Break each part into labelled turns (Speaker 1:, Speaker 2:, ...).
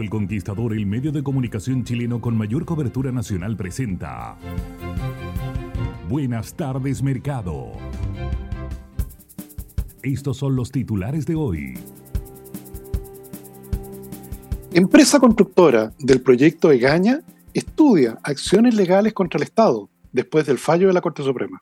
Speaker 1: El Conquistador, el medio de comunicación chileno con mayor cobertura nacional, presenta. Buenas tardes, mercado. Estos son los titulares de hoy.
Speaker 2: Empresa constructora del proyecto Egaña estudia acciones legales contra el Estado después del fallo de la Corte Suprema.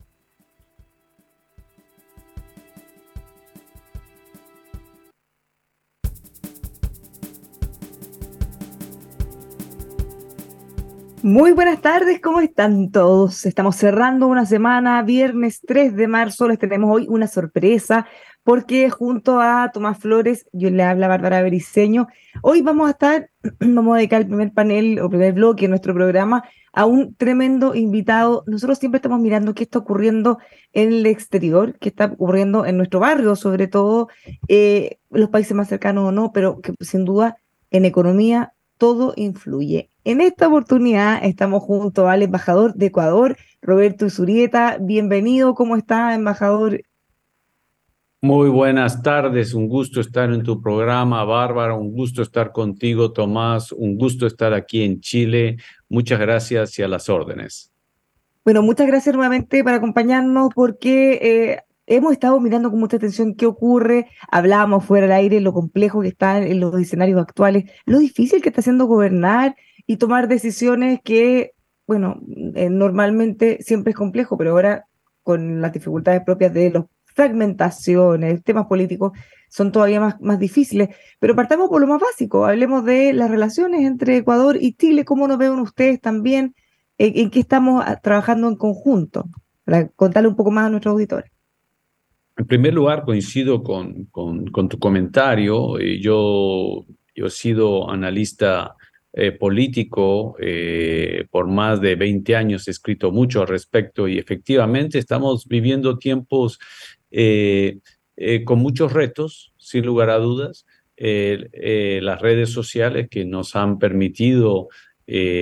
Speaker 3: Muy buenas tardes, ¿cómo están todos? Estamos cerrando una semana, viernes 3 de marzo, les tenemos hoy una sorpresa porque junto a Tomás Flores, yo le habla Bárbara Bericeño, hoy vamos a estar, vamos a dedicar el primer panel o primer bloque de nuestro programa a un tremendo invitado. Nosotros siempre estamos mirando qué está ocurriendo en el exterior, qué está ocurriendo en nuestro barrio, sobre todo eh, los países más cercanos o no, pero que sin duda en economía todo influye. En esta oportunidad estamos junto al embajador de Ecuador, Roberto Zurieta. Bienvenido, ¿cómo está, embajador?
Speaker 4: Muy buenas tardes, un gusto estar en tu programa, Bárbara, un gusto estar contigo, Tomás, un gusto estar aquí en Chile. Muchas gracias y a las órdenes.
Speaker 3: Bueno, muchas gracias nuevamente por acompañarnos porque eh, hemos estado mirando con mucha atención qué ocurre, hablábamos fuera del aire, lo complejo que está en los escenarios actuales, lo difícil que está haciendo gobernar y tomar decisiones que, bueno, eh, normalmente siempre es complejo, pero ahora con las dificultades propias de las fragmentaciones, temas políticos, son todavía más, más difíciles. Pero partamos por lo más básico, hablemos de las relaciones entre Ecuador y Chile, cómo nos ven ustedes también, en, qué estamos ah, trabajando en conjunto, para contarle un poco más a nuestros auditores.
Speaker 4: En primer lugar, coincido con, con, con tu comentario. Eh, yo, yo he sido analista eh, político, eh, por más de 20 años he escrito mucho al respecto y efectivamente estamos viviendo tiempos eh, con muchos retos, sin lugar a dudas. las redes sociales que nos han permitido,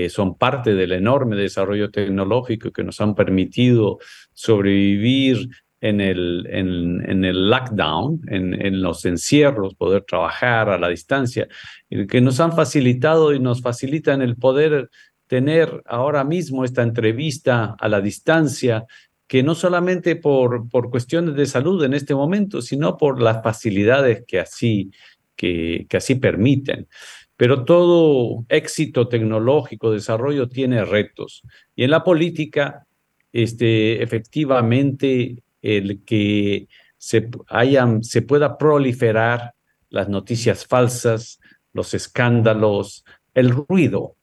Speaker 4: son parte del enorme desarrollo tecnológico que nos han permitido sobrevivir en el, en, en el lockdown, en, en, los encierros, poder trabajar a la distancia, que nos han facilitado y nos facilitan el poder tener ahora mismo esta entrevista a la distancia, que no solamente por, por cuestiones de salud en este momento, sino por las facilidades que así, que, que así permiten. Pero todo éxito tecnológico, desarrollo tiene retos. Y en la política, este, efectivamente, el que se, hayan, se pueda proliferar las noticias falsas, los escándalos, el ruido.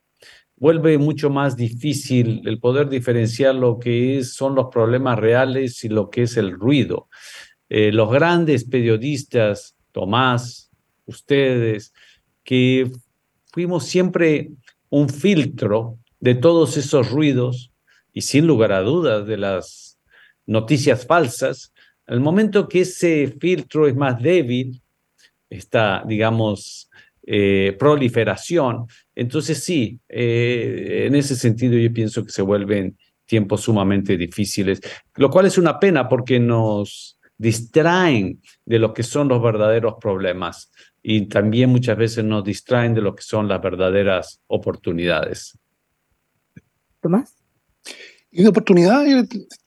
Speaker 4: Vuelve mucho más difícil el poder diferenciar lo que es, son los problemas reales y lo que es el ruido. Eh, los grandes periodistas, Tomás, ustedes, que fuimos siempre un filtro de todos esos ruidos y sin lugar a dudas de las noticias falsas, al momento que ese filtro es más débil, esta, digamos, eh, proliferación, entonces sí, eh, en ese sentido yo pienso que se vuelven tiempos sumamente difíciles, lo cual es una pena porque nos, distraen de lo que son los verdaderos problemas y también muchas veces nos distraen de lo que son las verdaderas oportunidades.
Speaker 3: Tomás.
Speaker 2: Y de oportunidad,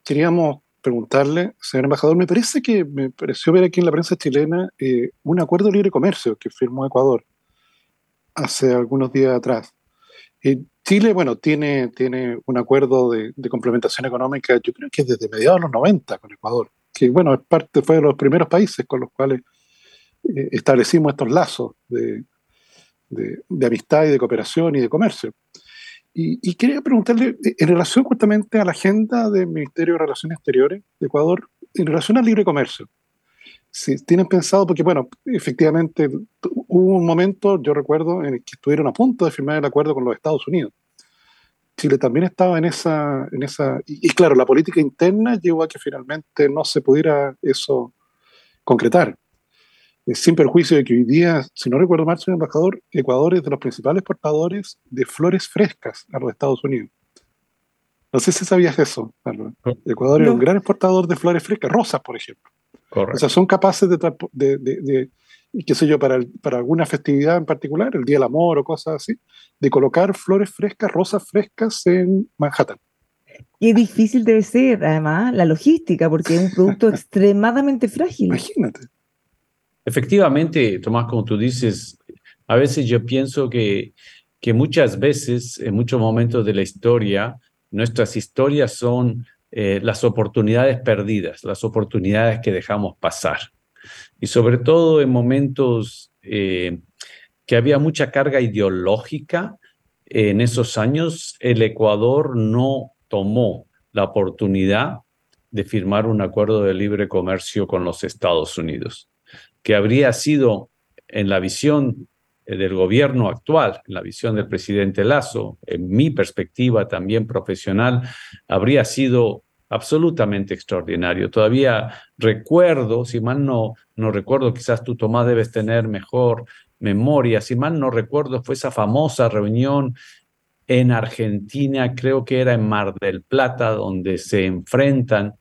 Speaker 2: queríamos preguntarle, señor embajador, me parece que me pareció ver aquí en la prensa chilena eh, un acuerdo de libre comercio que firmó Ecuador hace algunos días atrás. Eh, Chile, bueno, tiene, tiene un acuerdo de, complementación económica, yo creo que es desde mediados de los 90 con Ecuador, que bueno, es parte, fue de los primeros países con los cuales eh, establecimos estos lazos de, de, amistad y de cooperación y de comercio. Y, quería preguntarle, eh, en relación justamente a la agenda del Ministerio de Relaciones Exteriores de Ecuador, en relación al libre comercio, si tienen pensado, porque bueno, efectivamente hubo un momento, yo recuerdo, en el que estuvieron a punto de firmar el acuerdo con los Estados Unidos. Chile también estaba en esa, en esa y, claro, la política interna llevó a que finalmente no se pudiera eso concretar. Sin perjuicio de que hoy día, si no recuerdo mal, señor embajador, Ecuador es de los principales exportadores de flores frescas a los Estados Unidos. No sé si sabías eso, Ecuador es un gran exportador de flores frescas, rosas, por ejemplo. O sea, son capaces de, de, qué sé yo, para, para alguna festividad en particular, el Día del Amor o cosas así, de colocar flores frescas, rosas frescas en Manhattan.
Speaker 3: Qué difícil debe ser, además, la logística, porque es un producto extremadamente frágil.
Speaker 2: Imagínate.
Speaker 4: Efectivamente, Tomás, como tú dices, a veces yo pienso que, que muchas veces, en muchos momentos de la historia, nuestras historias son eh, las oportunidades perdidas, las oportunidades que dejamos pasar. Y sobre todo en momentos eh, que había mucha carga ideológica, en esos años el Ecuador no tomó la oportunidad de firmar un acuerdo de libre comercio con los Estados Unidos, que habría sido en la visión eh, del gobierno actual, en la visión del presidente Lazo, en mi perspectiva también profesional, habría sido absolutamente extraordinario. Todavía recuerdo, si mal no, no recuerdo, quizás tú Tomás debes tener mejor memoria, si mal no recuerdo, fue esa famosa reunión en Argentina, creo que era en Mar del Plata, donde se enfrentan,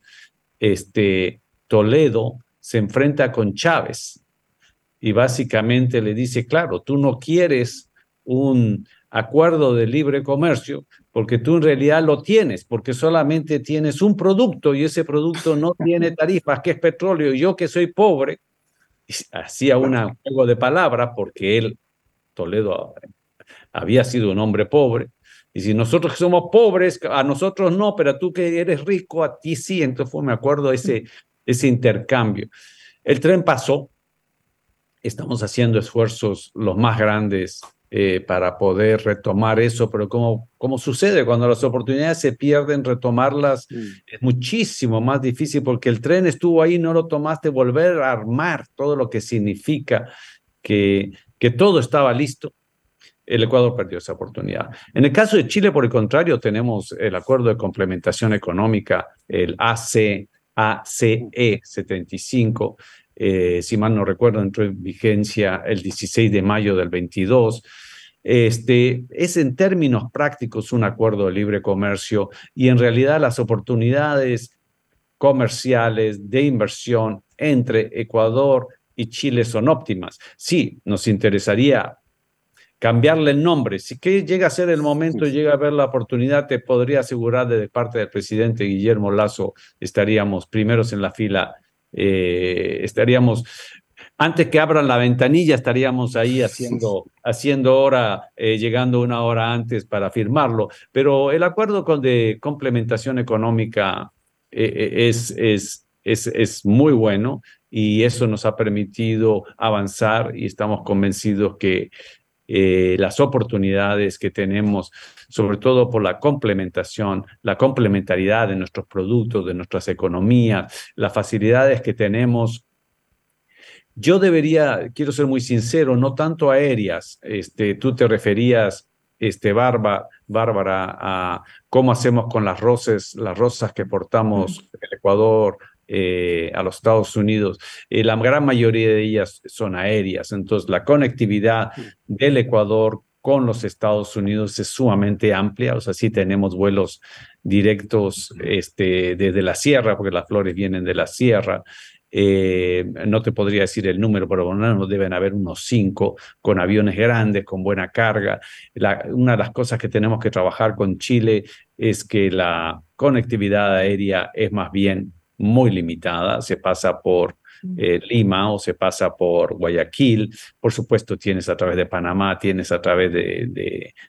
Speaker 4: este, Toledo se enfrenta con Chávez y básicamente le dice, claro, tú no quieres un acuerdo de libre comercio porque tú en realidad lo tienes, porque solamente tienes un producto y ese producto no tiene tarifas, que es petróleo. Y yo que soy pobre, hacía un juego de palabras porque él, Toledo, había sido un hombre pobre. Y si nosotros somos pobres, a nosotros no, pero tú que eres rico, a ti sí. Entonces fue, me acuerdo, ese, ese intercambio. El tren pasó, estamos haciendo esfuerzos los más grandes eh, para poder retomar eso, pero como, como sucede cuando las oportunidades se pierden, retomarlas mm. es muchísimo más difícil porque el tren estuvo ahí, no lo tomaste, volver a armar todo lo que significa que, que todo estaba listo. El Ecuador perdió esa oportunidad. En el caso de Chile, por el contrario, tenemos el acuerdo de complementación económica, el AC, ACE 75, eh, si mal no recuerdo, entró en vigencia el 16 de mayo del 22. Este, es en términos prácticos un acuerdo de libre comercio y en realidad las oportunidades comerciales de inversión entre Ecuador y Chile son óptimas. Sí, nos interesaría cambiarle el nombre. Si que llega a ser el momento, llega a ver la oportunidad, te podría asegurar de parte del presidente Guillermo Lazo, estaríamos primeros en la fila eh, estaríamos, antes que abran la ventanilla, estaríamos ahí haciendo, haciendo hora, eh, llegando una hora antes para firmarlo. Pero el acuerdo con de complementación económica eh, es, es, es, es muy bueno y eso nos ha permitido avanzar y estamos convencidos que eh, las oportunidades que tenemos, sobre todo por la complementación, la complementariedad de nuestros productos, de nuestras economías, las facilidades que tenemos. Yo debería, quiero ser muy sincero, no tanto aéreas. Este, tú te referías, este, Barba, Bárbara, a cómo hacemos con las rosas, las rosas que portamos en Ecuador, eh, a los Estados Unidos, eh, la gran mayoría de ellas son aéreas. Entonces, la conectividad del Ecuador con los Estados Unidos es sumamente amplia. O sea, sí tenemos vuelos directos este, desde la sierra, porque las flores vienen de la sierra. eh, no te podría decir el número, pero no deben haber unos cinco, con aviones grandes, con buena carga. una de las cosas que tenemos que trabajar con Chile es que la conectividad aérea es más bien muy limitada, se pasa por eh, Lima o se pasa por Guayaquil, por supuesto tienes a través de Panamá, tienes a través de,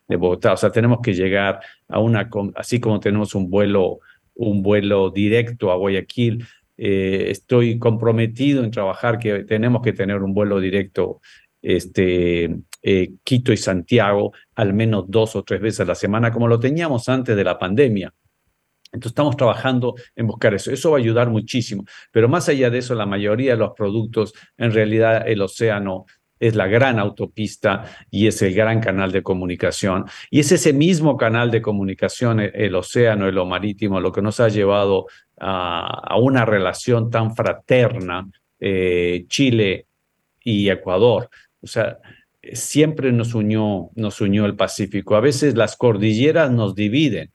Speaker 4: de, Bogotá, o sea, tenemos que llegar a una, así como tenemos un vuelo, un vuelo directo a Guayaquil, eh, estoy comprometido en trabajar que tenemos que tener un vuelo directo este, eh, Quito y Santiago al menos dos o tres veces a la semana, como lo teníamos antes de la pandemia. Entonces estamos trabajando en buscar eso. Eso va a ayudar muchísimo. Pero más allá de eso, la mayoría de los productos, en realidad el océano es la gran autopista y es el gran canal de comunicación. Y es ese mismo canal de comunicación, el, océano y lo marítimo, lo que nos ha llevado a, una relación tan fraterna eh, Chile y Ecuador. O sea, siempre nos unió, nos unió el Pacífico. A veces las cordilleras nos dividen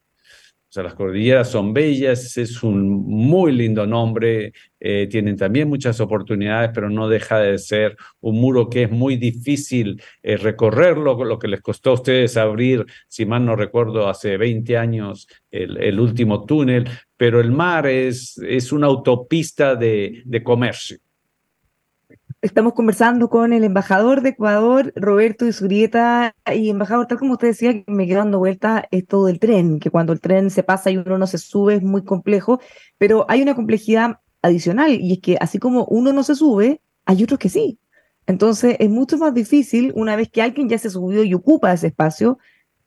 Speaker 4: o sea, las cordilleras son bellas, es un muy lindo nombre, eh, tienen también muchas oportunidades, pero no deja de ser un muro que es muy difícil eh, recorrerlo, lo que les costó a ustedes abrir, si mal no recuerdo, hace 20 años el, el último túnel, pero el mar es, es una autopista de, de comercio.
Speaker 3: Estamos conversando con el embajador de Ecuador, Roberto Isurieta, y embajador, tal como usted decía, me quedo dando vuelta esto del tren, que cuando el tren se pasa y uno no se sube es muy complejo, pero hay una complejidad adicional, y es que así como uno no se sube, hay otros que sí. Entonces es mucho más difícil, una vez que alguien ya se subió y ocupa ese espacio,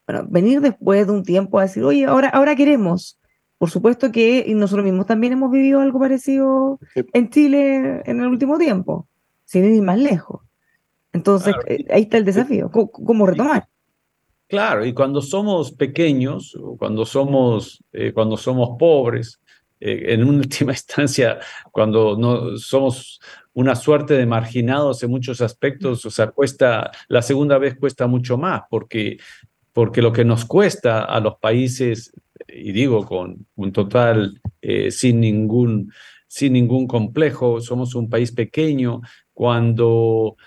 Speaker 3: bueno, venir después de un tiempo a decir, oye, ahora, ahora queremos. Por supuesto que nosotros mismos también hemos vivido algo parecido en Chile en el último tiempo sin ir más lejos. Entonces, eh, ahí está el desafío, ¿cómo, retomar?
Speaker 4: Claro, y cuando somos pequeños, cuando somos, eh, cuando somos pobres, eh, en última instancia, cuando no somos una suerte de marginados en muchos aspectos, o sea, cuesta, la segunda vez cuesta mucho más, porque, porque lo que nos cuesta a los países, y digo con un total, sin ningún sin ningún complejo, somos un país pequeño, cuando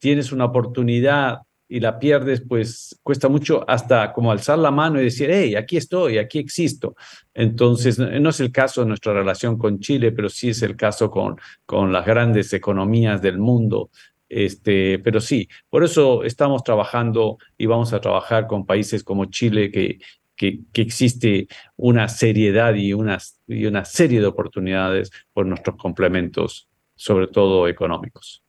Speaker 4: tienes una oportunidad y la pierdes, pues cuesta mucho hasta como alzar la mano y decir, hey, aquí estoy, aquí existo. Entonces, no es el caso de nuestra relación con Chile, pero sí es el caso con, con las grandes economías del mundo. Este, pero sí, por eso estamos trabajando y vamos a trabajar con países como Chile, que, que, que existe una seriedad y una, y una serie de oportunidades por nuestros complementos sobre todo económicos.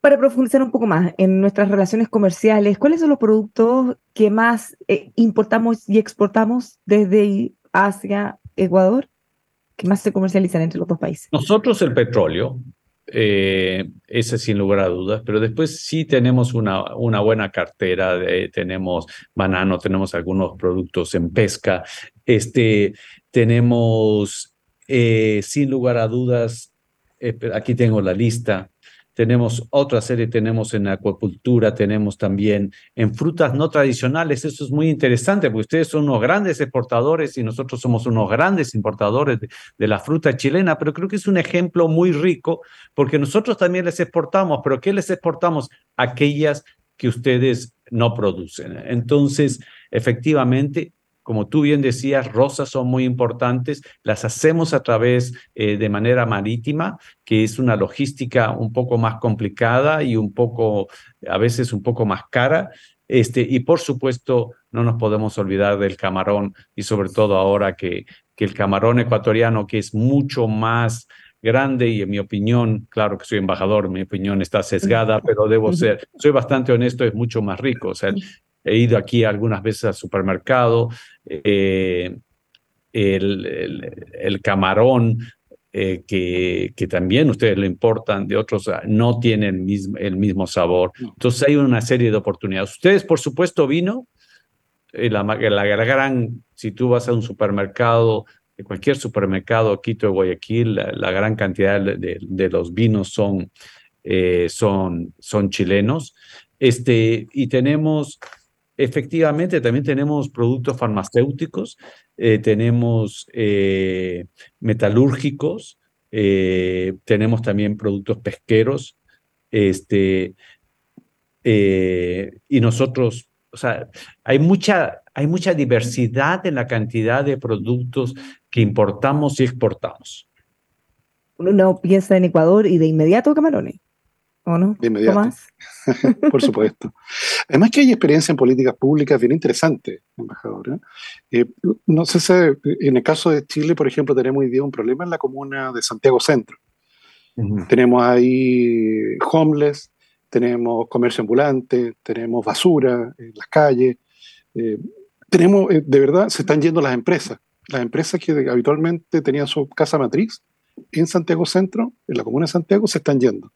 Speaker 3: Para profundizar un poco más en nuestras relaciones comerciales, ¿cuáles son los productos que más eh, importamos y exportamos desde Asia, Ecuador, que más se comercializan entre los dos países?
Speaker 4: Nosotros el petróleo, eh, ese sin lugar a dudas, pero después sí tenemos una, una buena cartera, de, tenemos banano, tenemos algunos productos en pesca, este, tenemos eh, sin lugar a dudas eh, aquí tengo la lista. Tenemos otra serie, tenemos en acuacultura, tenemos también en frutas no tradicionales. Eso es muy interesante porque ustedes son unos grandes exportadores y nosotros somos unos grandes importadores de, la fruta chilena, pero creo que es un ejemplo muy rico porque nosotros también les exportamos, pero ¿qué les exportamos? Aquellas que ustedes no producen. Entonces, efectivamente, como tú bien decías, rosas son muy importantes, las hacemos a través eh, de manera marítima, que es una logística un poco más complicada y un poco, a veces un poco más cara. Este, y por supuesto, no nos podemos olvidar del camarón y sobre todo ahora que, que el camarón ecuatoriano, que es mucho más grande y en mi opinión, claro que soy embajador, mi opinión está sesgada, pero debo ser, soy bastante honesto, es mucho más rico. O sea, He ido aquí algunas veces al supermercado. Eh, el, camarón eh, que, que, también ustedes lo importan de otros, ah, no tienen el mismo, el mismo sabor. Entonces hay una serie de oportunidades. Ustedes, por supuesto, vino. Eh, la, la, gran, si tú vas a un supermercado, cualquier supermercado, Quito de Guayaquil, la, gran cantidad de, de, los vinos son, son, son chilenos. Este, y tenemos Efectivamente, también tenemos productos farmacéuticos, eh, tenemos eh, metalúrgicos, eh, tenemos también productos pesqueros, este, y nosotros, o sea, hay mucha, hay mucha diversidad en la cantidad de productos que importamos y exportamos.
Speaker 3: Uno piensa en Ecuador y de inmediato camarones. ¿O no?
Speaker 2: De inmediato. Por supuesto. Además que hay experiencia en políticas públicas bien interesante, embajador. ¿eh? Eh, no sé si en el caso de Chile, por ejemplo, tenemos hoy día un problema en la comuna de Santiago Centro. Tenemos ahí homeless, tenemos comercio ambulante, tenemos basura en las calles, eh, tenemos, de verdad, se están yendo las empresas. Las empresas que habitualmente tenían su casa matriz en Santiago Centro, en la comuna de Santiago, se están yendo.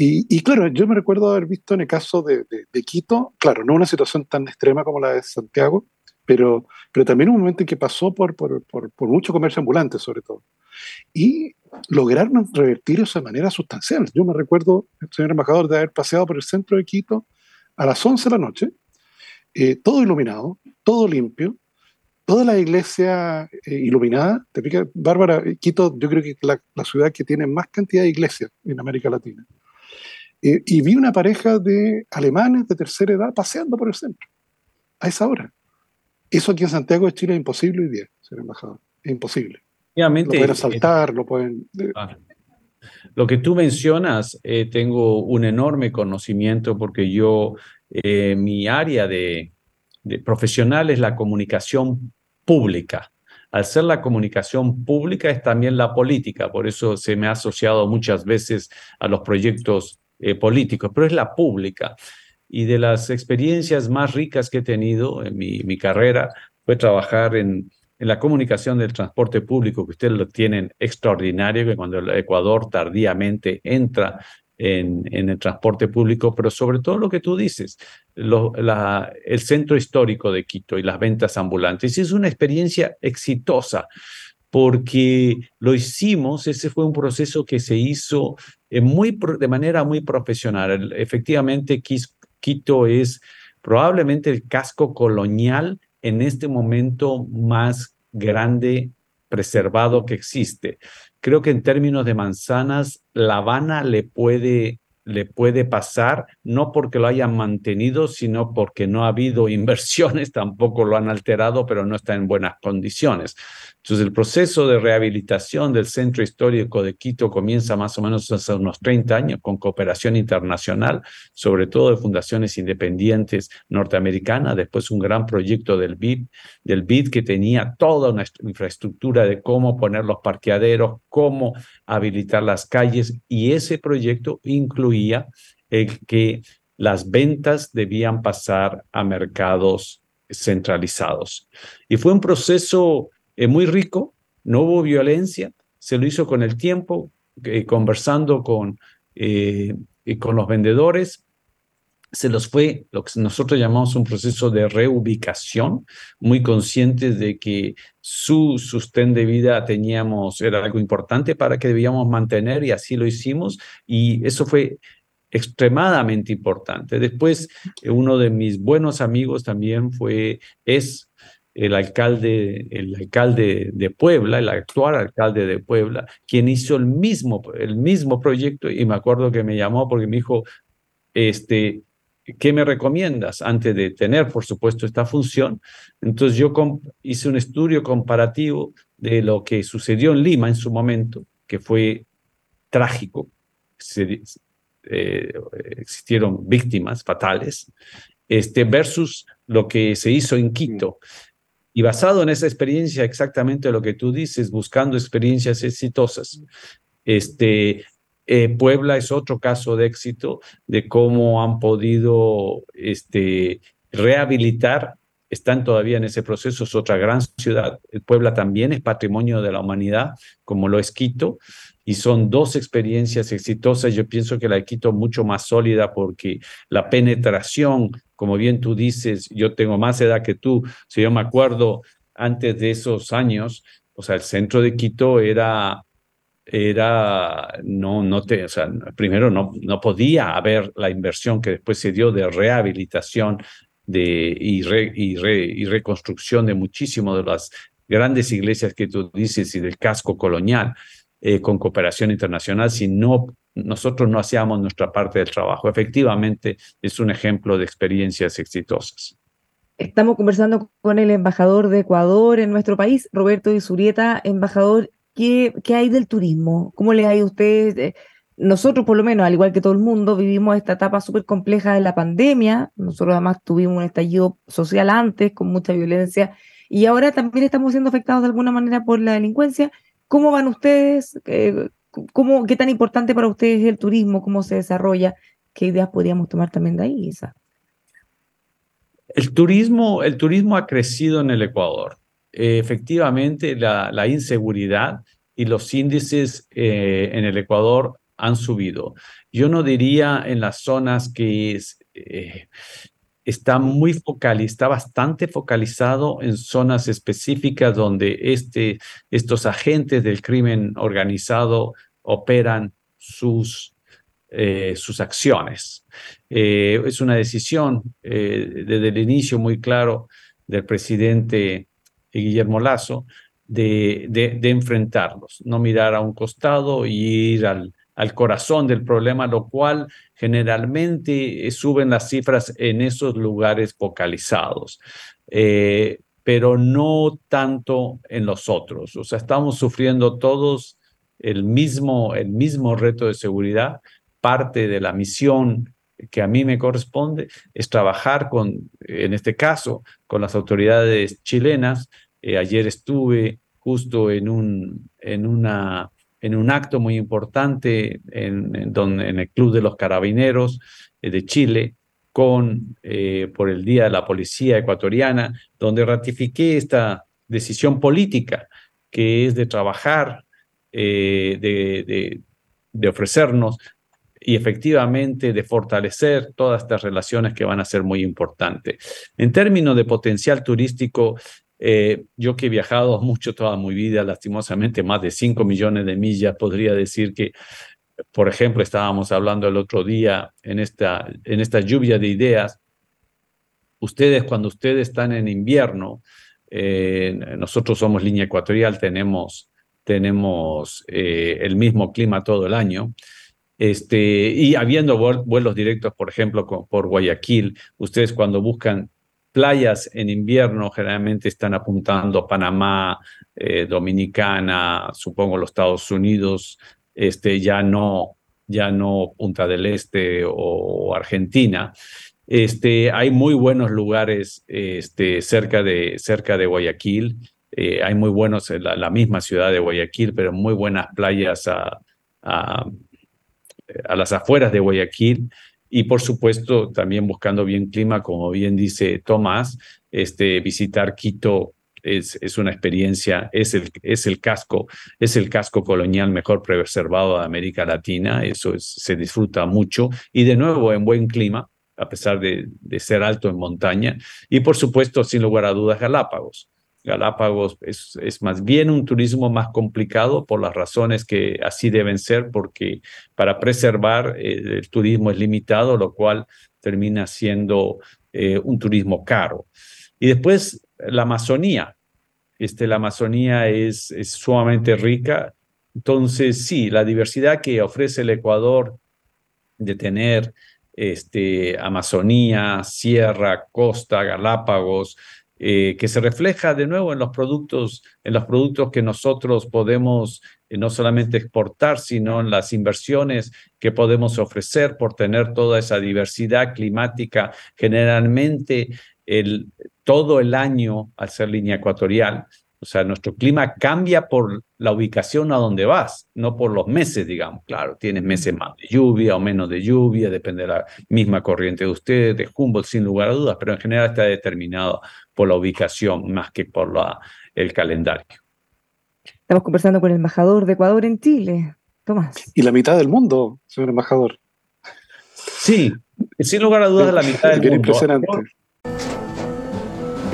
Speaker 2: Y, claro, yo me recuerdo haber visto en el caso de, Quito, claro, no una situación tan extrema como la de Santiago, pero, pero también un momento en que pasó por, por, por, mucho comercio ambulante, sobre todo. Y lograron revertir eso de manera sustancial. Yo me recuerdo, señor embajador, de haber paseado por el centro de Quito a las 11 de la noche, eh, todo iluminado, todo limpio, toda la iglesia eh, iluminada. Te pica, Bárbara, Quito, yo creo que es la, la ciudad que tiene más cantidad de iglesias en América Latina. Eh, y vi una pareja de alemanes de tercera edad paseando por el centro, a esa hora. Eso aquí en Santiago de Chile es imposible hoy día, señor embajador. Es imposible.
Speaker 4: Obviamente,
Speaker 2: lo pueden asaltar, lo pueden...
Speaker 4: Ah. Lo que tú mencionas, eh, tengo un enorme conocimiento porque yo, eh, mi área de, de profesional es la comunicación pública al ser la comunicación pública es también la política, por eso se me ha asociado muchas veces a los proyectos eh, pero es la pública. Y de las experiencias más ricas que he tenido en mi, mi carrera fue trabajar en, en la comunicación del transporte público, que ustedes lo tienen extraordinario, que cuando el Ecuador tardíamente entra en, en, el transporte público, pero sobre todo lo que tú dices, la, el centro histórico de Quito y las ventas ambulantes. es una experiencia exitosa porque lo hicimos, ese fue un proceso que se hizo eh, de manera muy profesional. Efectivamente, Quito es probablemente el casco colonial en este momento más grande preservado que existe. Creo que en términos de manzanas, La Habana le puede le puede pasar, no porque lo hayan mantenido, sino porque no ha habido inversiones, tampoco lo han alterado, pero no está en buenas condiciones. Entonces, el proceso de rehabilitación del Centro Histórico de Quito comienza más o menos hace unos 30 años con cooperación internacional, sobre todo de fundaciones independientes norteamericanas, después un gran proyecto del BID, del BID que tenía toda una infraestructura de cómo poner los parqueaderos, cómo habilitar las calles, y ese proyecto incluía el que las ventas debían pasar a mercados centralizados. Y fue un proceso eh, muy rico, no hubo violencia, se lo hizo con el tiempo, eh, conversando con, eh, con los vendedores, se los fue lo que nosotros llamamos un proceso de reubicación, muy conscientes de que su sustén de vida teníamos, era algo importante para que debíamos mantener y así lo hicimos y eso fue extremadamente importante. Después, uno de mis buenos amigos también fue, es el alcalde, el alcalde de Puebla, el actual alcalde de Puebla, quien hizo el mismo, el mismo proyecto y me acuerdo que me llamó porque me dijo, este, ¿qué me recomiendas antes de tener, por supuesto, esta función? Entonces yo hice un estudio comparativo de lo que sucedió en Lima en su momento, que fue trágico. Eh, existieron víctimas fatales, este, versus lo que se hizo en Quito. Y basado en esa experiencia, exactamente lo que tú dices, buscando experiencias exitosas, este, eh, Puebla es otro caso de éxito de cómo han podido este, rehabilitar, están todavía en ese proceso, es otra gran ciudad. Puebla también es patrimonio de la humanidad, como lo es Quito, y son dos experiencias exitosas. Yo pienso que la de Quito mucho más sólida porque la penetración como bien tú dices, yo tengo más edad que tú, si yo me acuerdo antes de esos años, o sea, el centro de Quito era, era, no, no te, o sea, primero no, no podía haber la inversión que después se dio de rehabilitación de, y, y, y reconstrucción de muchísimas de las grandes iglesias que tú dices y del casco colonial. eh, con cooperación internacional si no nosotros no hacíamos nuestra parte del trabajo. Efectivamente, es un ejemplo de experiencias exitosas.
Speaker 3: Estamos conversando con el embajador de Ecuador en nuestro país, Roberto Isurieta. Embajador, ¿qué, hay del turismo? ¿Cómo le ha ido a usted? Eh, nosotros, por lo menos, al igual que todo el mundo, vivimos esta etapa súper compleja de la pandemia. Nosotros además tuvimos un estallido social antes, con mucha violencia, y ahora también estamos siendo afectados de alguna manera por la delincuencia. ¿Cómo van ustedes? Eh, ¿Cómo, ¿Qué tan importante para ustedes es el turismo? ¿Cómo se desarrolla? ¿Qué ideas podríamos tomar también de ahí, Isa?
Speaker 4: El turismo, el turismo ha crecido en el Ecuador. Eh, efectivamente, la, la, inseguridad y los índices eh, en el Ecuador han subido. Yo no diría en las zonas que eh, está muy focalizado, está bastante focalizado en zonas específicas donde este, estos agentes del crimen organizado operan sus, sus acciones. Es una decisión desde el inicio muy claro del presidente Guillermo Lazo de, de, enfrentarlos, no mirar a un costado y ir al, al corazón del problema, lo cual generalmente suben las cifras en esos lugares focalizados. pero no tanto en los otros. O sea, estamos sufriendo todos el mismo, el mismo reto de seguridad, parte de la misión que a mí me corresponde es trabajar con, en este caso, con las autoridades chilenas. Eh, ayer estuve justo en un, en una, en un acto muy importante en, en el Club de los Carabineros eh, de Chile, con, eh, por el Día de la Policía Ecuatoriana, donde ratifiqué esta decisión política, que es de trabajar de, de, ofrecernos y efectivamente de fortalecer todas estas relaciones que van a ser muy importantes. En términos de potencial turístico, eh, yo que he viajado mucho toda mi vida, lastimosamente más de 5 millones de millas, podría decir que, por ejemplo, estábamos hablando el otro día en esta, en esta lluvia de ideas, ustedes cuando ustedes están en invierno, eh, nosotros somos línea ecuatorial, tenemos tenemos eh, el mismo clima todo el año. Este, y habiendo vuelos directos, por ejemplo, por Guayaquil, ustedes cuando buscan playas en invierno generalmente están apuntando Panamá, eh, Dominicana, supongo los Estados Unidos, este, ya no, ya no Punta del Este o Argentina. Este, hay muy buenos lugares este, cerca, de, cerca de Guayaquil. Eh, hay muy buenos en la, misma ciudad de Guayaquil, pero muy buenas playas a, a, las afueras de Guayaquil. Y por supuesto, también buscando bien clima, como bien dice Tomás, este, visitar Quito es, es, una experiencia, es el, es el casco, es el casco colonial mejor preservado de América Latina, eso se disfruta mucho y de nuevo en buen clima, a pesar de, de ser alto en montaña, y por supuesto, sin lugar a dudas, Galápagos. Galápagos es, es, más bien un turismo más complicado por las razones que así deben ser, porque para preservar eh, el turismo es limitado, lo cual termina siendo eh, un turismo caro. Y después la Amazonía. Este, la Amazonía es, es sumamente rica. Entonces, sí, la diversidad que ofrece el Ecuador de tener este, Amazonía, sierra, costa, Galápagos, eh, que se refleja de nuevo en los productos, en los productos que nosotros podemos eh, no solamente exportar, sino en las inversiones que podemos ofrecer por tener toda esa diversidad climática. Generalmente, el, todo el año, al ser línea ecuatorial, o sea, nuestro clima cambia por la ubicación a donde vas, no por los meses, digamos. Claro, tienes meses más de lluvia o menos de lluvia, depende de la misma corriente de ustedes, de Humboldt, sin lugar a dudas, pero en general está determinado por la ubicación más que por la, el calendario.
Speaker 3: Estamos conversando con el embajador de Ecuador en Chile, Tomás.
Speaker 2: Y la mitad del mundo, señor embajador.
Speaker 4: Sí, sin lugar a dudas, la mitad del mundo.
Speaker 2: Impresionante.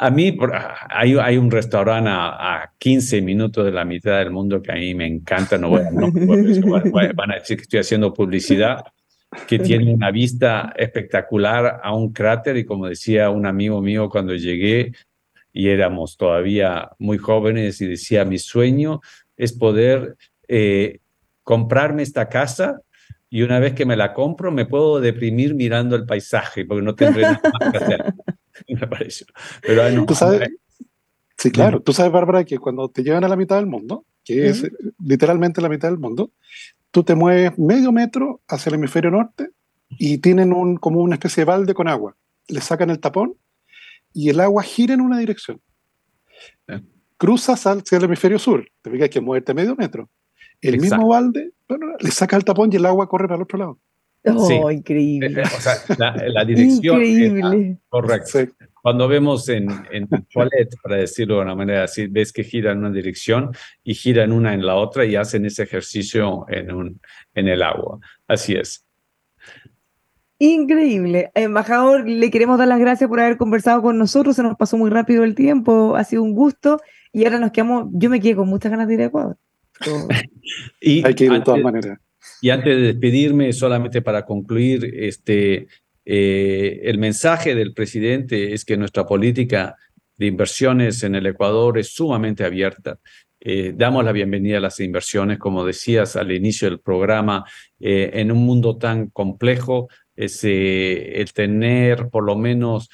Speaker 4: A mí hay, hay un restaurante a, 15 minutos de la mitad del mundo que a mí me encanta. No, voy a, no van a decir que estoy haciendo publicidad, que tiene una vista espectacular a un cráter y como decía un amigo mío cuando llegué y éramos todavía muy jóvenes y decía, mi sueño es poder eh, comprarme esta casa y una vez que me la compro me puedo deprimir mirando el paisaje porque no tendré nada más que hacer. me pareció. Pero
Speaker 2: ¿Tú sabes? Sí, claro. Tú sabes, Bárbara, que cuando te llevan a la mitad del mundo, que es literalmente la mitad del mundo, tú te mueves medio metro hacia el hemisferio norte y tienen un, como una especie de balde con agua. Le sacan el tapón y el agua gira en una dirección. Cruzas hacia el hemisferio sur, te fijas que moverte medio metro. El mismo balde, le saca el tapón y el agua corre para el otro lado.
Speaker 3: Oh, increíble.
Speaker 4: O sea, la, dirección
Speaker 3: increíble.
Speaker 4: correcta. Cuando vemos en, en toilet, para decirlo de una manera así, ves que gira en una dirección y gira en una en la otra y hacen ese ejercicio en, un, en el agua. Así es.
Speaker 3: Increíble. Embajador, le queremos dar las gracias por haber conversado con nosotros. Se nos pasó muy rápido el tiempo. Ha sido un gusto. Y ahora nos quedamos, yo me quedé con muchas ganas de ir a Ecuador.
Speaker 2: y Hay que ir de todas maneras.
Speaker 4: Y antes de despedirme, solamente para concluir, este, eh, el mensaje del presidente es que nuestra política de inversiones en el Ecuador es sumamente abierta. Eh, damos la bienvenida a las inversiones, como decías al inicio del programa, eh, en un mundo tan complejo, es, el tener por lo menos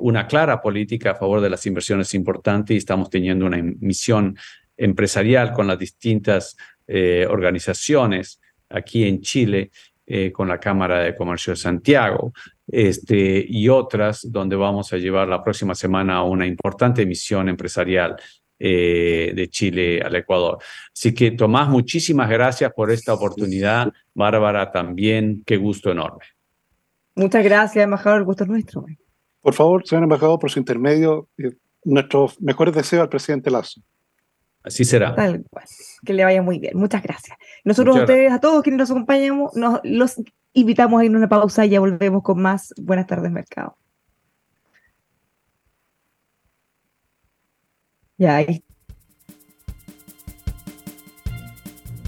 Speaker 4: una clara política a favor de las inversiones es importante y estamos teniendo una misión empresarial con las distintas organizaciones aquí en Chile eh, con la Cámara de Comercio de Santiago este, y otras donde vamos a llevar la próxima semana una importante misión empresarial eh, de Chile al Ecuador. Así que Tomás, muchísimas gracias por esta oportunidad. Bárbara también, qué gusto enorme.
Speaker 3: Muchas gracias, embajador, el gusto es nuestro.
Speaker 2: Por favor, señor embajador, por su intermedio, eh, nuestros mejores deseos al presidente Lazo.
Speaker 4: Así será.
Speaker 3: Tal cual. Que le vaya muy bien. Muchas gracias. Nosotros, a ustedes, a todos quienes nos acompañamos, nos los invitamos a ir a una pausa y ya volvemos con más Buenas tardes, Mercado. Ya ahí.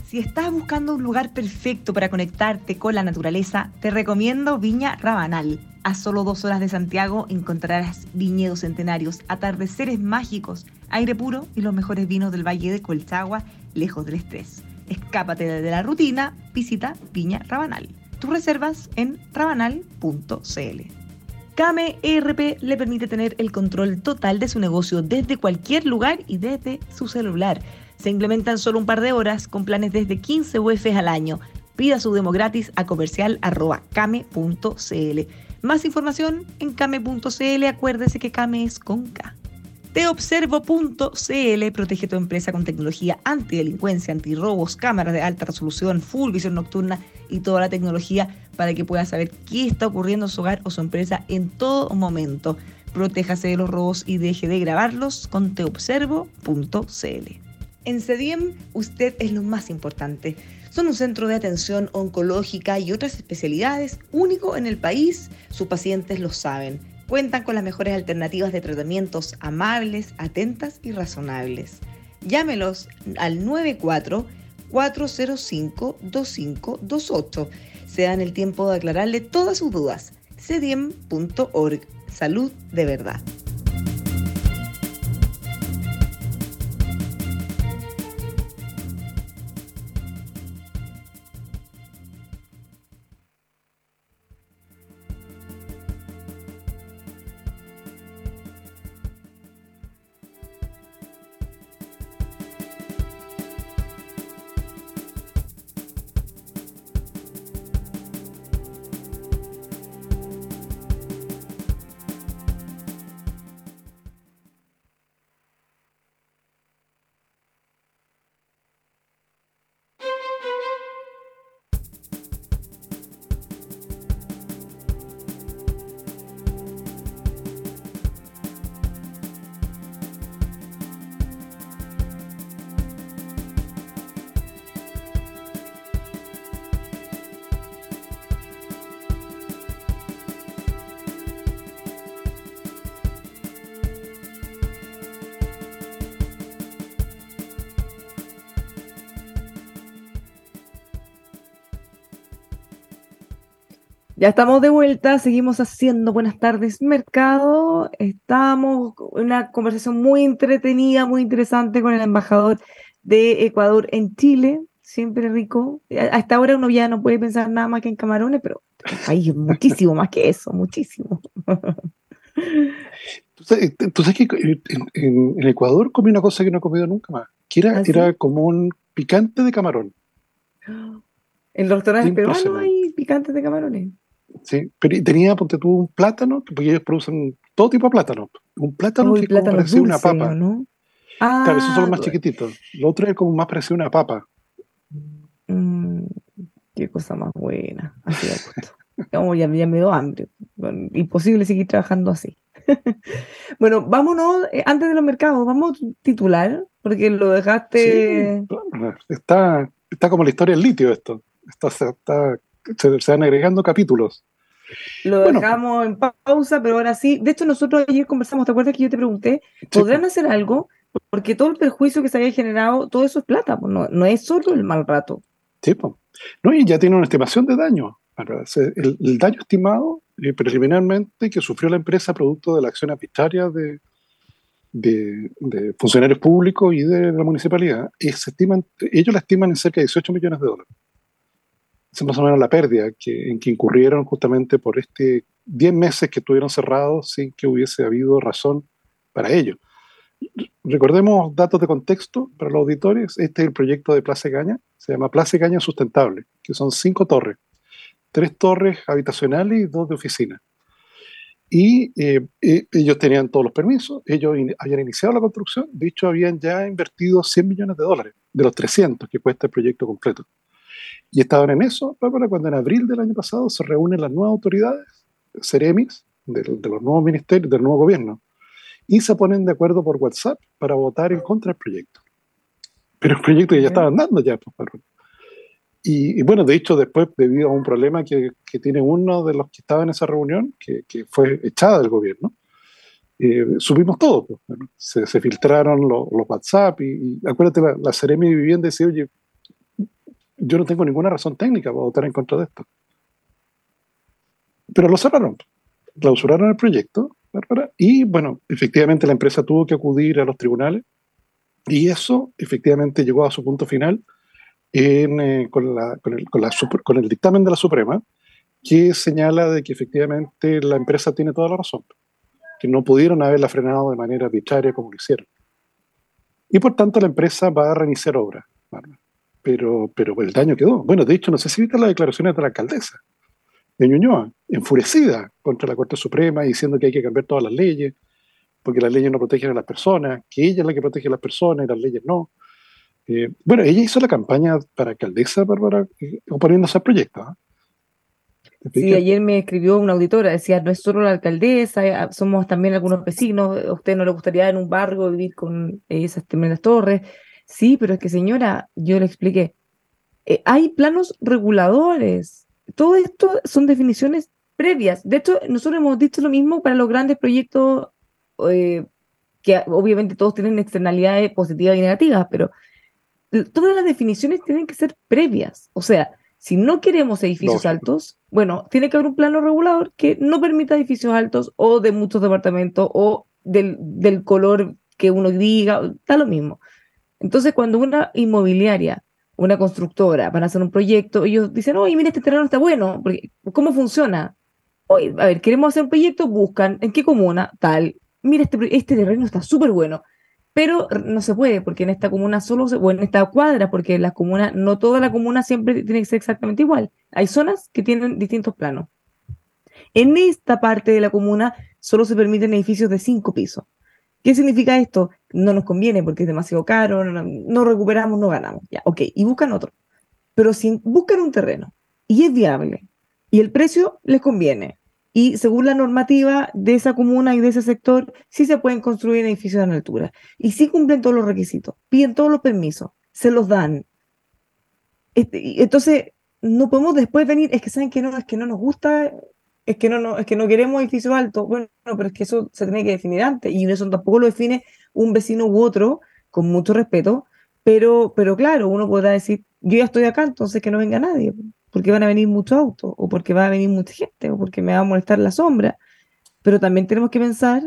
Speaker 3: Si estás buscando un lugar perfecto para conectarte con la naturaleza, te recomiendo Viña Rabanal a solo dos horas de Santiago encontrarás viñedos centenarios, atardeceres mágicos, aire puro y los mejores vinos del Valle de Colchagua, lejos del estrés. Escápate de la rutina, visita Viña Rabanal. Tus reservas en rabanal.cl. Kame ERP le permite tener el control total de su negocio desde cualquier lugar y desde su celular. Se implementan solo un par de horas con planes desde 15 UFs al año. Pida su demo gratis a comercial.kame.cl. Más información en kame.cl. Acuérdese que Kame es con K. Teobservo.cl protege tu empresa con tecnología antidelincuencia, antirrobos, cámaras de alta resolución, full visión nocturna y toda la tecnología para que pueda saber qué está ocurriendo en su hogar o su empresa en todo momento. Protéjase de los robos y deje de grabarlos con teobservo.cl. En CEDIEM, usted es lo más importante. Son un centro de atención oncológica y otras especialidades único en el país. Sus pacientes lo saben. Cuentan con las mejores alternativas de tratamientos amables, atentas y razonables. Llámelos al 94 405 2528. Se dan el tiempo de aclararle todas sus dudas. cediem.org. Salud de verdad. Ya estamos de vuelta, seguimos haciendo buenas tardes mercado. Estamos en una conversación muy entretenida, muy interesante con el embajador de Ecuador en Chile, siempre rico. A esta hora uno ya no puede pensar nada más que en camarones, pero hay muchísimo más que eso, muchísimo.
Speaker 2: Tú sabes, que en, Ecuador comí una cosa que no he comido nunca más, que era, ¿Ah, era como un picante de camarón.
Speaker 3: En los restaurantes peruanos hay picantes de camarones.
Speaker 2: Sí, pero tenía, ponte tú, un plátano, porque ellos producen todo tipo de plátano. Un plátano que parecía una papa. ¿no? claro, esos son los más chiquititos. Lo otro es como más parecido a una papa.
Speaker 3: Mm, qué cosa más buena. Así Como ya, ya, me dio hambre. imposible seguir trabajando así. bueno, vámonos, eh, antes de los mercados, vamos a titular, porque lo dejaste.
Speaker 2: está, está como la historia del litio esto. Está, está se, van agregando capítulos.
Speaker 3: Lo dejamos en pausa, pero ahora sí. De hecho, nosotros ayer conversamos, ¿te acuerdas que yo te pregunté? ¿Podrán hacer algo? Porque todo el perjuicio que se había generado, todo eso es plata, no, no es solo el mal rato.
Speaker 2: Sí, pues. No, y ya tiene una estimación de daño. El, daño estimado eh, preliminarmente que sufrió la empresa producto de la acción arbitraria de, de, funcionarios públicos y de, la municipalidad, se estiman, ellos la estiman en cerca de 18 millones de dólares es más o menos la pérdida que, en que incurrieron justamente por este 10 meses que estuvieron cerrados sin que hubiese habido razón para ello. Recordemos datos de contexto para los auditores. Este es el proyecto de Plaza Caña. Se llama Plaza Caña Sustentable, que son cinco torres. Tres torres habitacionales y dos de oficina. Y eh, eh, ellos tenían todos los permisos, ellos habían iniciado la construcción, de hecho habían ya invertido 100 millones de dólares de los 300 que cuesta el proyecto completo. Y estaban en eso, cuando en abril del año pasado se reúnen las nuevas autoridades, Ceremis, de, los nuevos ministerios, del nuevo gobierno, y se ponen de acuerdo por WhatsApp para votar en contra del proyecto. Pero el proyecto ya estaba andando ya. Pues, y, bueno, de hecho, después, debido a un problema que, que tiene uno de los que estaba en esa reunión, que, que fue echada del gobierno, eh, subimos todo. Pues, se, se, filtraron los, WhatsApp y, acuérdate, la, la Ceremi de Vivienda decía, oye, yo no tengo ninguna razón técnica para votar en contra de esto. Pero lo cerraron, clausuraron el proyecto, y bueno, efectivamente la empresa tuvo que acudir a los tribunales, y eso efectivamente llegó a su punto final eh, con, el, dictamen de la Suprema, que señala de que efectivamente la empresa tiene toda la razón, que no pudieron haberla frenado de manera arbitraria como lo hicieron. Y por tanto la empresa va a reiniciar obra pero, pero el daño quedó. Bueno, de hecho, no sé si viste las declaraciones de la alcaldesa de Ñuñoa, enfurecida contra la Corte Suprema, diciendo que hay que cambiar todas las leyes, porque las leyes no protegen a las personas, que ella es la que protege a las personas y las leyes no. Eh, bueno, ella hizo la campaña para alcaldesa para, eh, oponiéndose al proyecto. ¿ah?
Speaker 3: Sí, ayer me escribió una auditora, decía, no es solo la alcaldesa, eh, somos también algunos vecinos, a usted no le gustaría en un barrio vivir con esas tremendas torres, Sí, pero es que señora, yo le expliqué, eh, hay planos reguladores. Todo esto son definiciones previas. De hecho, nosotros hemos dicho lo mismo para los grandes proyectos, eh, que obviamente todos tienen externalidades positivas y negativas, pero todas las definiciones tienen que ser previas. O sea, si no queremos edificios altos, bueno, tiene que haber un plano regulador que no permita edificios altos o de muchos departamentos o del, del color que uno diga, está lo mismo. Entonces, cuando una inmobiliaria, una constructora van a hacer un proyecto, ellos dicen, oye, mira, este terreno está bueno, ¿cómo funciona? Oye, a ver, queremos hacer un proyecto, buscan, ¿en qué comuna? Tal, mira, este, este terreno está súper bueno, pero no se puede, porque en esta comuna solo se, o en esta cuadra, porque las comunas, no toda la comuna siempre tiene que ser exactamente igual. Hay zonas que tienen distintos planos. En esta parte de la comuna solo se permiten edificios de cinco pisos. ¿Qué significa esto? No nos conviene porque es demasiado caro, no, recuperamos, no ganamos. Ya, ok, y buscan otro. Pero si buscan un terreno y es viable y el precio les conviene y según la normativa de esa comuna y de ese sector, sí se pueden construir edificios de altura y sí cumplen todos los requisitos, piden todos los permisos, se los dan. Este, entonces, no podemos después venir, es que saben que no, es que no nos gusta es que no, no, es que no queremos edificios altos. Bueno, pero es que eso se tiene que definir antes y eso tampoco lo define un vecino u otro, con mucho respeto, pero, pero claro, uno podrá decir, yo ya estoy acá, entonces que no venga nadie, porque van a venir muchos autos, o porque va a venir mucha gente, o porque me va a molestar la sombra. Pero también tenemos que pensar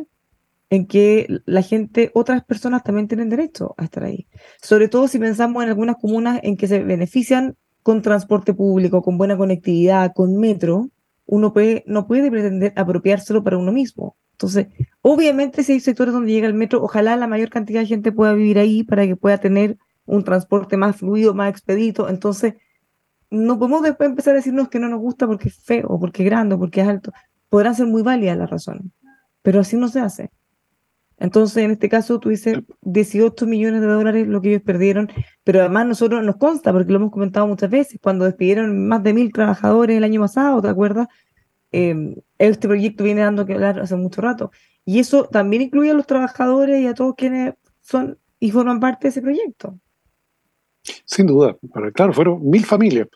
Speaker 3: en que la gente, otras personas también tienen derecho a estar ahí. Sobre todo si pensamos en algunas comunas en que se benefician con transporte público, con buena conectividad, con metro, uno puede, no puede pretender apropiárselo para uno mismo. Entonces, obviamente si hay sectores donde llega el metro, ojalá la mayor cantidad de gente pueda vivir ahí para que pueda tener un transporte más fluido, más expedito. Entonces, no podemos después empezar a decirnos que no nos gusta porque es feo, porque es grande, porque es alto. Podrán ser muy válidas las razones, pero así no se hace. Entonces, en este caso, tú dices 18 millones de dólares lo que ellos perdieron, pero además nosotros nos consta, porque lo hemos comentado muchas veces, cuando despidieron más de mil trabajadores el año pasado, ¿te acuerdas? Em, este proyecto viene dando que hablar hace mucho rato. Y eso también incluye a los trabajadores y a todos quienes son y forman parte de ese proyecto.
Speaker 2: Sin duda, claro, fueron mil familias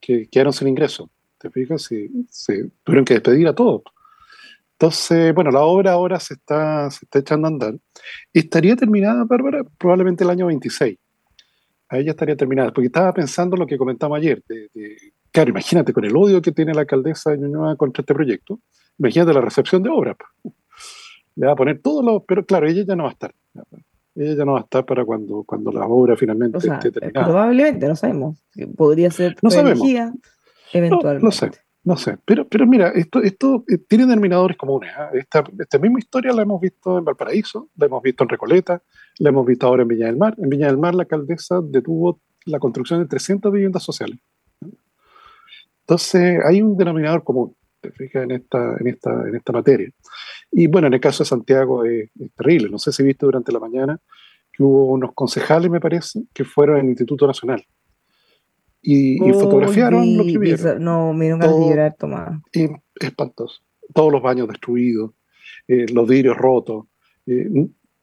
Speaker 2: que quedaron sin ingreso. ¿Te fijas? Se tuvieron que despedir a todos. Entonces, bueno, la obra ahora se está, se está echando a andar. estaría terminada, Bárbara, probablemente el año 26. Ahí ya estaría terminada, porque estaba pensando lo que comentamos ayer. De, claro, imagínate con el odio que tiene la alcaldesa de Ñuñoa contra este proyecto, imagínate la recepción de obra. Le va a poner todo lo... Pero claro, ella ya no va a estar. Ella ya no va a estar para cuando, cuando la obra finalmente esté terminada.
Speaker 3: Probablemente, no sabemos. Podría ser
Speaker 2: no sabemos.
Speaker 3: eventualmente.
Speaker 2: no sé. No sé, pero, pero mira, esto, esto eh, tiene denominadores comunes. ¿ah? Esta, esta, misma historia la hemos visto en Valparaíso, la hemos visto en Recoleta, la hemos visto ahora en Viña del Mar. En Viña del Mar la alcaldesa detuvo la construcción de 300 viviendas sociales. Entonces hay un denominador común, te fijas, en esta, en esta, en esta materia. Y bueno, en el caso de Santiago es, terrible. No sé si viste durante la mañana que hubo unos concejales, me parece, que fueron al Instituto Nacional y, fotografiaron lo que vieron.
Speaker 3: No, me dieron de llorar, Tomás.
Speaker 2: Espantoso. Todos los baños destruidos, eh, los vidrios rotos. Eh,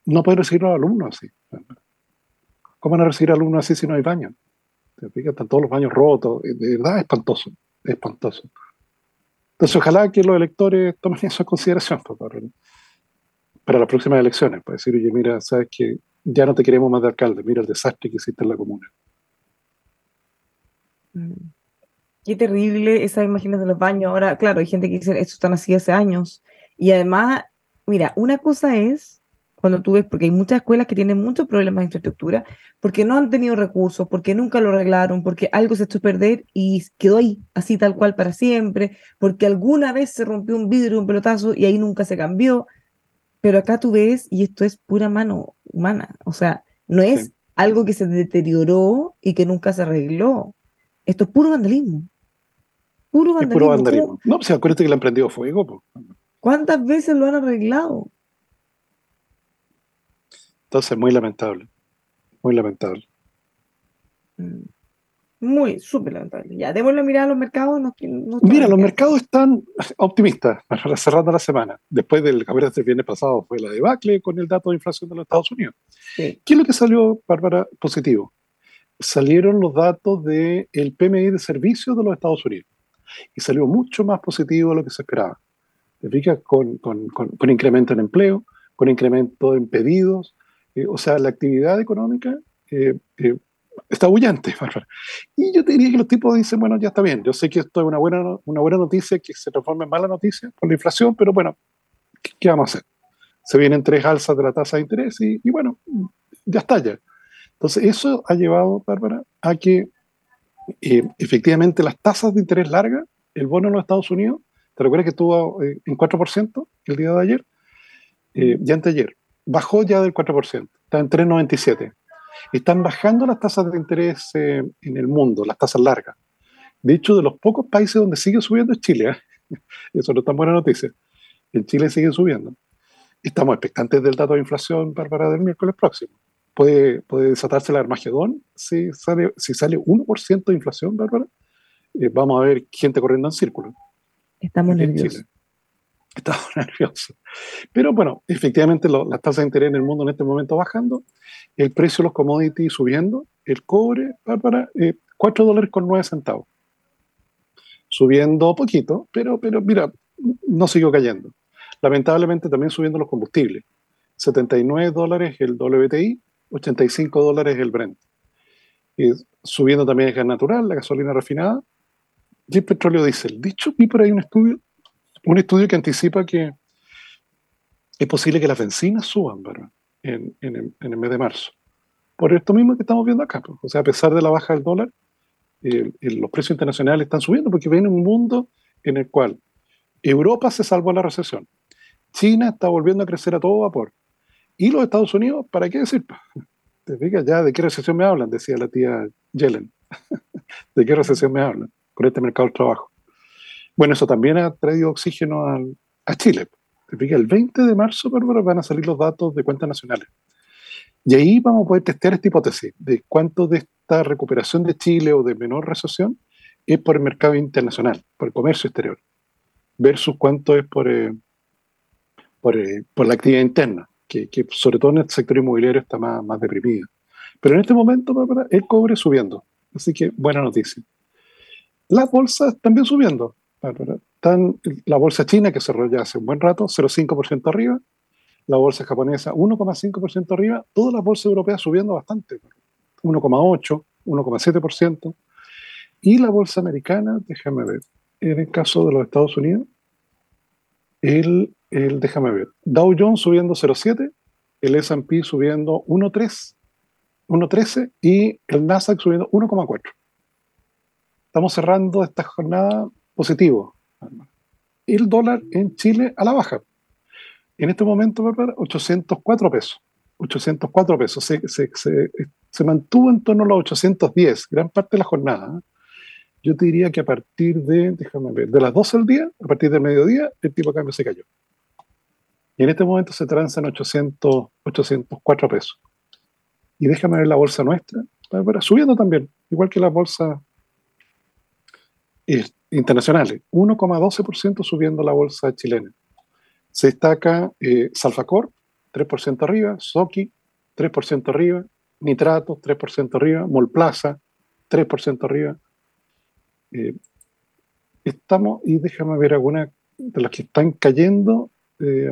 Speaker 2: no pueden recibir a los alumnos así. ¿Cómo van a recibir a alumnos así si no hay baño? Están todos los baños rotos. Eh, de verdad, espantoso. Espantoso. Entonces, ojalá que los electores tomen eso en consideración para, para las próximas elecciones. Para decir, oye, mira, sabes que ya no te queremos más de alcalde. Mira el desastre que existe en la comuna.
Speaker 3: Mm. Qué terrible esas imágenes de los baños. Ahora, claro, hay gente que dice, esto están así hace años. Y además, mira, una cosa es cuando tú ves, porque hay muchas escuelas que tienen muchos problemas de infraestructura, porque no han tenido recursos, porque nunca lo arreglaron, porque algo se echó a perder y quedó ahí, así tal cual para siempre, porque alguna vez se rompió un vidrio, un pelotazo y ahí nunca se cambió. Pero acá tú ves, y esto es pura mano humana, o sea, no es algo que se deterioró y que nunca se arregló. Esto es puro vandalismo. Puro vandalismo.
Speaker 2: puro vandalismo. No, pues acuérdate que le han prendido fuego.
Speaker 3: ¿Cuántas veces lo han arreglado?
Speaker 2: Entonces, muy lamentable. Muy lamentable.
Speaker 3: Mm. Muy, súper lamentable. Ya, démosle mirar a los mercados.
Speaker 2: Mira, los mercados están optimistas, cerrando la semana. Después del que del viernes pasado fue la debacle con el dato de inflación de los Estados Unidos. ¿Qué es lo que salió, Bárbara, positivo? Salieron los datos del el PMI de servicios de los Estados Unidos y salió mucho más positivo de lo que se esperaba. ¿Te fijas? Con, con, con, incremento en empleo, con incremento en pedidos, eh, o sea, la actividad económica eh, eh, está bullante, Y yo te diría que los tipos dicen, bueno, ya está bien, yo sé que esto es una buena, una buena noticia, que se transforma en mala noticia por la inflación, pero bueno, ¿qué, vamos a hacer? Se vienen tres alzas de la tasa de interés y, y bueno, ya está ya. Entonces, eso ha llevado, Bárbara, a que eh, efectivamente las tasas de interés largas, el bono en los Estados Unidos, ¿te recuerdas que estuvo eh, en 4% el día de ayer? Eh, ya anteayer. Bajó ya del 4%, está en 3,97. Están bajando las tasas de interés en el mundo, las tasas largas. De hecho, de los pocos países donde sigue subiendo es Chile. Eso no es tan buena noticia. En Chile sigue subiendo. Estamos expectantes del dato de inflación, Bárbara, del miércoles próximo puede, puede desatarse el Armagedón si sale, si sale 1% de inflación, Bárbara. Eh, vamos a ver gente corriendo en círculo.
Speaker 3: Estamos nerviosos.
Speaker 2: Estamos nerviosos. Pero bueno, efectivamente las tasas de interés en el mundo en este momento bajando, el precio de los commodities subiendo, el cobre, Bárbara, eh, 4 dólares con 9 centavos. Subiendo poquito, pero, pero mira, no siguió cayendo. Lamentablemente también subiendo los combustibles. 79 dólares el WTI 85 dólares el Brent. Y subiendo también el gas natural, la gasolina refinada, y el petróleo diésel. Dicho, vi por ahí un estudio, un estudio que anticipa que es posible que las bencinas suban en, el mes de marzo. Por esto mismo que estamos viendo acá. Pues. O sea, a pesar de la baja del dólar, los precios internacionales están subiendo porque viene un mundo en el cual Europa se salvó de la recesión, China está volviendo a crecer a todo vapor, y los Estados Unidos, ¿para qué decir? Te digas ya de qué recesión me hablan, decía la tía Yellen. ¿De qué recesión me hablan con este mercado del trabajo? Bueno, eso también ha traído oxígeno a Chile. Te fijas, el 20 de marzo van a salir los datos de cuentas nacionales. Y ahí vamos a poder testear esta hipótesis de cuánto de esta recuperación de Chile o de menor recesión es por el mercado internacional, por el comercio exterior, versus cuánto es por, eh, eh, por, la actividad interna, que, sobre todo en el sector inmobiliario está más, más deprimida. Pero en este momento el cobre subiendo, así que buena noticia. Las bolsas también subiendo. Están la bolsa china, que cerró ya hace un buen rato, 0,5% arriba, la bolsa japonesa 1,5% arriba, todas las bolsas europeas subiendo bastante, 1,8%, 1,7%, y la bolsa americana, déjame ver, en el caso de los Estados Unidos, el, el déjame ver, Dow Jones subiendo 0,7, el S&P subiendo 1,3, 1,13 y el Nasdaq subiendo 1,4. Estamos cerrando esta jornada positivo. El dólar en Chile a la baja. En este momento, 804 pesos. 804 pesos. Se, se, se, mantuvo en torno a los 810, gran parte de la jornada. Yo te diría que a partir de, déjame ver, de las 12 del día, a partir del mediodía, el tipo de cambio se cayó. Y en este momento se transa en 800, 804 pesos. Y déjame ver la bolsa nuestra, subiendo también, igual que la bolsa internacionales, 1,12% subiendo la bolsa chilena. Se destaca eh, Salfacor, 3% arriba, Soki, 3% arriba, Nitrato, 3% arriba, Molplaza, 3% arriba. Eh, estamos, y déjame ver algunas de las que están cayendo eh,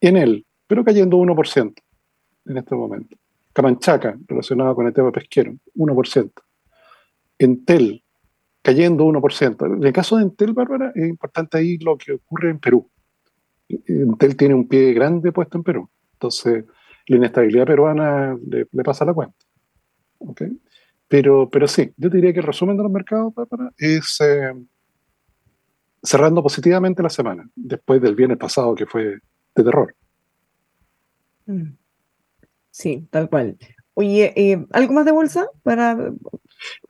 Speaker 2: en él, pero cayendo 1% en este momento. Camanchaca, relacionado con el tema pesquero, 1%. Entel, cayendo 1%. En el caso de Entel, Bárbara, es importante ahí lo que ocurre en Perú. Entel tiene un pie grande puesto en Perú. Entonces, la inestabilidad peruana le, pasa la cuenta. Pero, pero sí, yo diría que el resumen de los mercados, Bárbara, es eh, cerrando positivamente la semana, después del viernes pasado que fue de terror.
Speaker 3: Mm. Sí, tal cual. Oye, eh, ¿algo más de bolsa para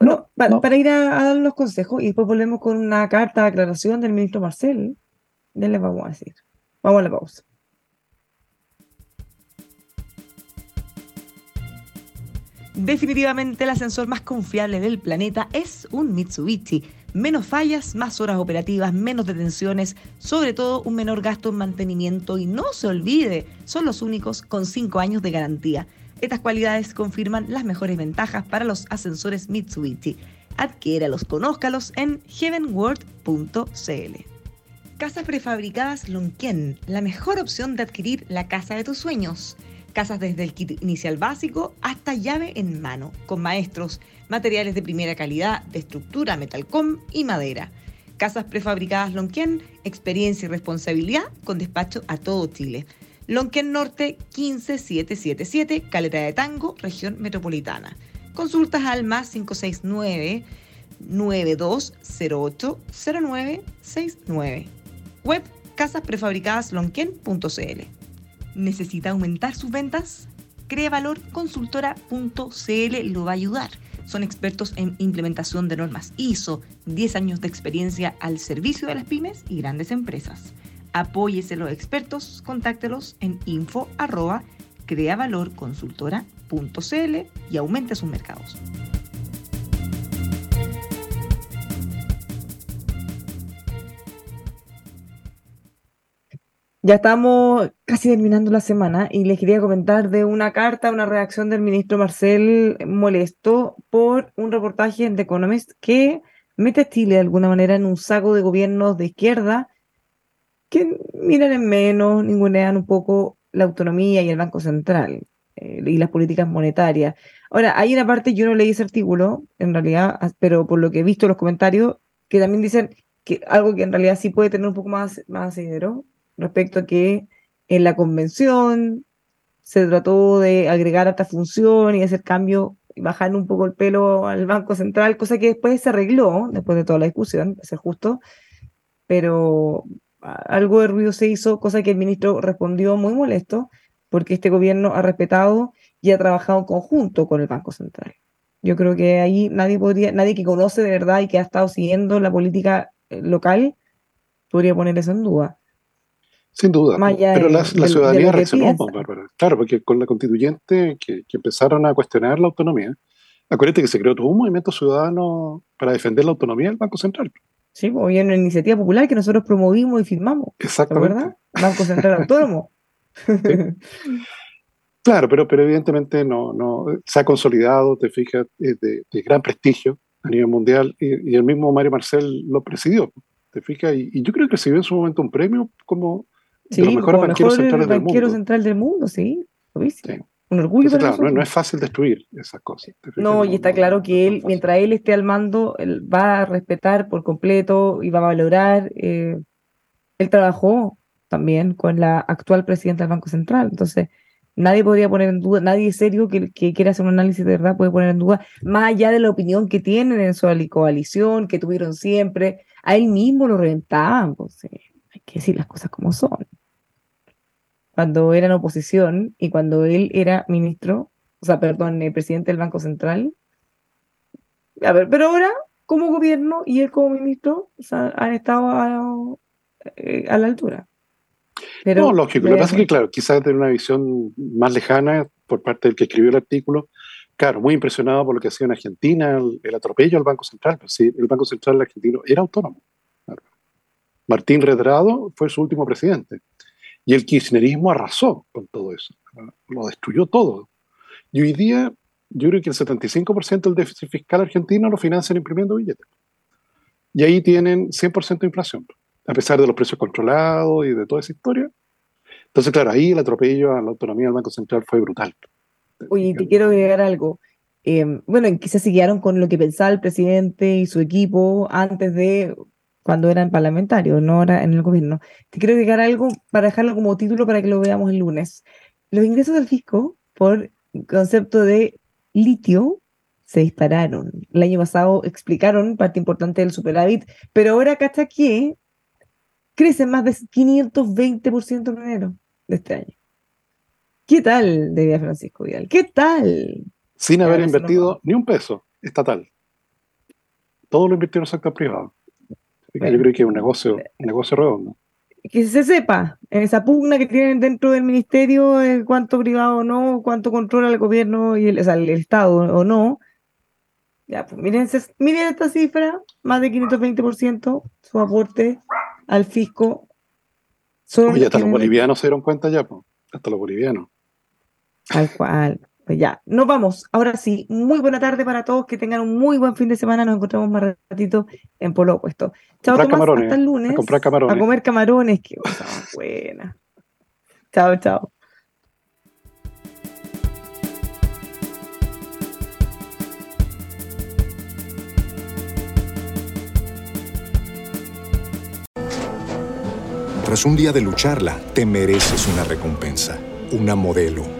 Speaker 3: no, para, ir a, dar los consejos y después volvemos con una carta de aclaración del ministro Marcel. Ya les vamos a decir. Vamos a la pausa. Definitivamente el ascensor más confiable del planeta es un Mitsubishi. Menos fallas, más horas operativas, menos detenciones, sobre todo un menor gasto en mantenimiento y no se olvide, son los únicos con 5 años de garantía. Estas cualidades confirman las mejores ventajas para los ascensores Mitsubishi. Adquiéralos, conózcalos en heavenworld.cl. Casas prefabricadas Lonquien, la mejor opción de adquirir la casa de tus sueños. Casas desde el kit inicial básico hasta llave en mano, con maestros, materiales de primera calidad, de estructura, metalcom y madera. Casas prefabricadas Lonquien, experiencia y responsabilidad con despacho a todo Chile. Lonquén Norte 15777, Caleta de Tango, región metropolitana. Consultas al más 569 9208 0969. Web casasprefabricadaslonquén.cl. ¿Necesita aumentar sus ventas? Creavalorconsultora.cl lo va a ayudar. Son expertos en implementación de normas ISO, 10 años de experiencia al servicio de las pymes y grandes empresas. Apóyese a los expertos, contáctelos en info arroba creavalorconsultora.cl y aumente sus mercados. Ya estamos casi terminando la semana y les quería comentar de una carta, una reacción del ministro Marcel molesto por un reportaje en The Economist que mete Chile de alguna manera en un saco de gobiernos de izquierda que miran en menos, ningunean un poco la autonomía y el Banco Central eh, y las políticas monetarias. Ahora, hay una parte, yo no leí ese artículo, en realidad, pero por lo que he visto en los comentarios, que también dicen que algo que en realidad sí puede tener un poco más, más asidero respecto a que en la convención se trató de agregar esta función y hacer cambio y bajar un poco el pelo al Banco Central, cosa que después se arregló, después de toda la discusión, para ser justo, pero algo de ruido se hizo, cosa que el ministro respondió muy molesto, porque este gobierno ha respetado y ha trabajado en conjunto con el Banco Central. Yo creo que ahí nadie podría, nadie que conoce de verdad y que ha estado siguiendo la política eh, local podría poner eso en duda.
Speaker 2: Sin duda. Pero la, ciudadanía reaccionó, Bárbara. Claro, porque con la constituyente que, empezaron a cuestionar la autonomía, acuérdate que se creó todo un movimiento ciudadano para defender la autonomía del Banco Central.
Speaker 3: Sí, pues, había una iniciativa popular que nosotros promovimos y firmamos.
Speaker 2: Exactamente.
Speaker 3: ¿Verdad? Banco Central Autónomo.
Speaker 2: Claro, pero, pero evidentemente no, no se ha consolidado, te fijas, de, de gran prestigio a nivel mundial y, el mismo Mario Marcel lo presidió, te fijas, y, y, yo creo que recibió en su momento un premio como
Speaker 3: Sí, de mejor banquero central del mundo. central del mundo, sí. Un orgullo
Speaker 2: claro, no, es fácil destruir esas cosas.
Speaker 3: No, y está claro que él, mientras él esté al mando, él va a respetar por completo y va a valorar. Eh, él trabajó también con la actual presidenta del Banco Central. Entonces, nadie podría poner en duda, nadie serio que, que quiera hacer un análisis de verdad puede poner en duda, más allá de la opinión que tienen en su coalición, que tuvieron siempre, a él mismo lo reventaban. Pues, eh, hay que decir las cosas como son cuando era en oposición y cuando él era ministro, o sea, perdón, el presidente del Banco Central. A ver, pero ahora, como gobierno y él como ministro, han estado a, eh, la altura.
Speaker 2: Pero, no, lógico. Lo que pasa es que, claro, quizás tener una visión más lejana por parte del que escribió el artículo. Claro, muy impresionado por lo que hacía en Argentina, el, atropello al Banco Central. Pues sí, el Banco Central argentino era autónomo. Martín Redrado fue su último presidente. Y el kirchnerismo arrasó con todo eso, lo destruyó todo. Y hoy día yo creo que el 75% del déficit fiscal argentino lo financian imprimiendo billetes. Y ahí tienen 100% de inflación, a pesar de los precios controlados y de toda esa historia. Entonces, claro, ahí el atropello a la autonomía del Banco Central fue brutal.
Speaker 3: Oye, te quiero agregar algo. Eh, bueno, quizás se guiaron con lo que pensaba el presidente y su equipo antes de cuando eran parlamentarios, no ahora en el gobierno. Te quiero agregar algo para dejarlo como título para que lo veamos el lunes. Los ingresos del fisco por concepto de litio se dispararon. El año pasado explicaron parte importante del superávit, pero ahora ¿cacha que crecen más de 520% en enero de este año. ¿Qué tal, diría Francisco Vidal? ¿Qué tal?
Speaker 2: Sin haber invertido ni un peso estatal. Todo lo invirtió en el sector privado yo creo que es un negocio, un negocio redondo.
Speaker 3: Que se sepa, en esa pugna que tienen dentro del ministerio, eh, cuánto privado o no, cuánto controla el gobierno y el, o sea, el Estado o no. Ya, pues miren, miren esta cifra, más de 520% su aporte al fisco.
Speaker 2: Oye, hasta los bolivianos se dieron cuenta ya, pues. hasta los bolivianos.
Speaker 3: Tal cual. Pues ya, nos vamos. Ahora sí, muy buena tarde para todos, que tengan un muy buen fin de semana. Nos encontramos más ratito en Polo Opuesto. Chao, Tomás, hasta el lunes. A
Speaker 2: comprar camarones.
Speaker 3: A comer camarones, qué cosa buena. Chao, chao.
Speaker 5: Tras un día de lucharla, te mereces una recompensa, una modelo